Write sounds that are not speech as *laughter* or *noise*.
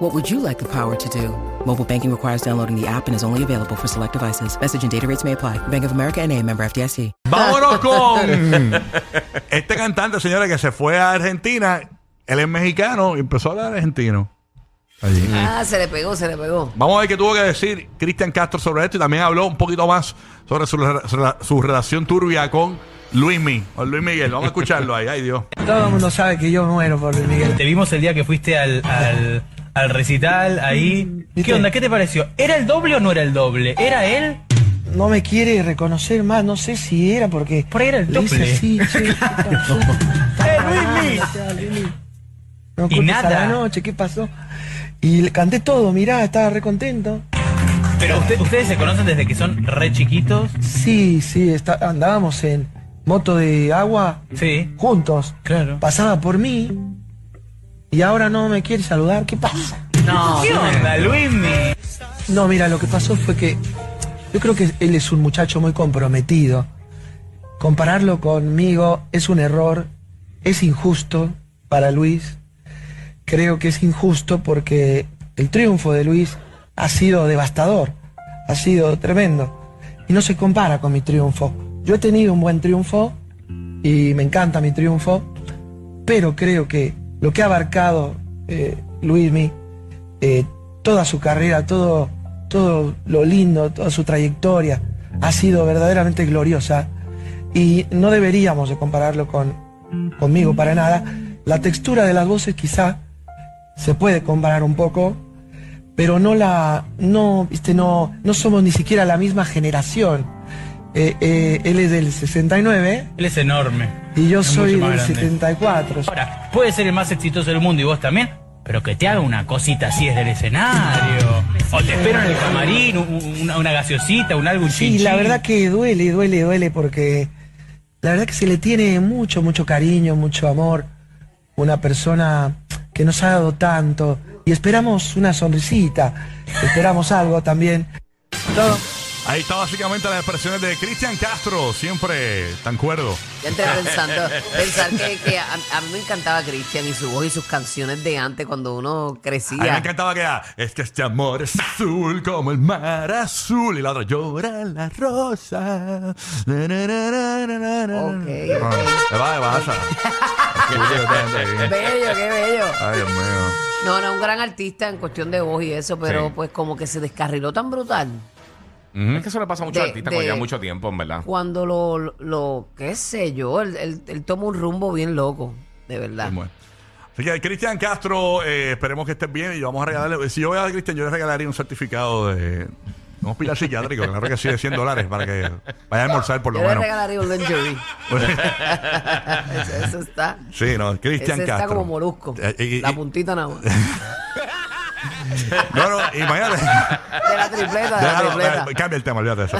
What would you like the power to do? Mobile banking requires downloading the app and is only available for select devices. Message and data rates may apply. Bank of America and a member FDIC. Vámonos *laughs* con este cantante, señora, que se fue a Argentina. Él es mexicano y empezó a hablar argentino. Allí. Ah, se le pegó, se le pegó. Vamos a ver qué tuvo que decir Cristian Castro sobre esto y también habló un poquito más sobre su, su- su relación turbia con Luismi, o Luis Miguel. Vamos a escucharlo ahí. Ay, Dios. Todo el mundo sabe que yo muero por Luis Miguel. Te vimos el día que fuiste al, al, al recital ahí. ¿Qué onda? ¿Qué te pareció? ¿Era el doble o no era el doble? ¿Era él? No me quiere reconocer más, no sé si era porque. Por ahí era el le hice doble. así, *laughs* che, ¿qué pasó? ¡Eh, Luismi! Ah, Luismi. No Y a nada. la noche, ¿qué pasó? Y le canté todo, mirá, estaba re contento. Pero usted- ustedes se conocen desde que son re chiquitos. Sí, sí, está- andábamos en moto de agua Sí. juntos. Claro. Pasaba por mí y ahora no me quiere saludar, ¿qué pasa? No, ¿Qué onda, Luismi? No, mira, lo que pasó fue que yo creo que él es un muchacho muy comprometido. Compararlo conmigo es un error, es injusto para Luis. Creo que es injusto porque el triunfo de Luis ha sido devastador, ha sido tremendo. Y no se compara con mi triunfo. Yo he tenido un buen triunfo y me encanta mi triunfo, pero creo que lo que ha abarcado eh, Luismi, eh, toda su carrera, todo, todo lo lindo, toda su trayectoria, ha sido verdaderamente gloriosa y no deberíamos de compararlo con, conmigo para nada. La textura de las voces quizá se puede comparar un poco, pero no la, no, no, no somos ni siquiera la misma generación. Eh, eh, él es del 69 Él es enorme. y yo Es soy del grande. 74. Ahora, puede ser el más exitoso del mundo y vos también, pero que te haga una cosita así desde el escenario. O te espero en el camarín, un- un- una, una gaseosita, un algo, un Sí, chin la verdad que duele, duele, duele porque la verdad que se le tiene mucho, mucho cariño, mucho amor. Una persona que nos ha dado tanto y esperamos una sonrisita, esperamos algo también. Todo. Ahí está básicamente las expresiones de Cristian Castro, siempre tan cuerdo. Ya entré pensando, *laughs* pensar que, que a, a mí me encantaba Cristian y su voz y sus canciones de antes cuando uno A mí me crecía. encantaba que era, es que este amor es azul como el mar azul. Y la otra, llora la rosa. Na, na, na. Ok, Ah, ¿Qué va, qué? *laughs* Bello, qué bello. Ay, Dios mío. No, no, un gran artista en cuestión de voz y eso, pero Sí. pues como que se descarriló tan brutal. Es que eso le pasa a muchos De- artistas con ya mucho tiempo, en verdad. Cuando lo, lo, lo- qué sé yo, él, él- él toma un rumbo bien loco, de verdad. Bueno. Así que Cristian Castro, eh, esperemos que estés bien y vamos a regalarle. Si yo voy a Cristian, yo le regalaría un certificado de un hospital psiquiátrico, claro que sí, de 100 dólares para que vaya a almorzar por lo Yo le menos. regalaría un lingerie. *laughs* eso, eso está. sí, no, Cristian Ese está Castro. como molusco. Eh, la puntita nada más. *laughs* De No, no, imagínate. la tripleta, de la Déjalo, tripleta. eh, cambia el tema, olvídate de eso.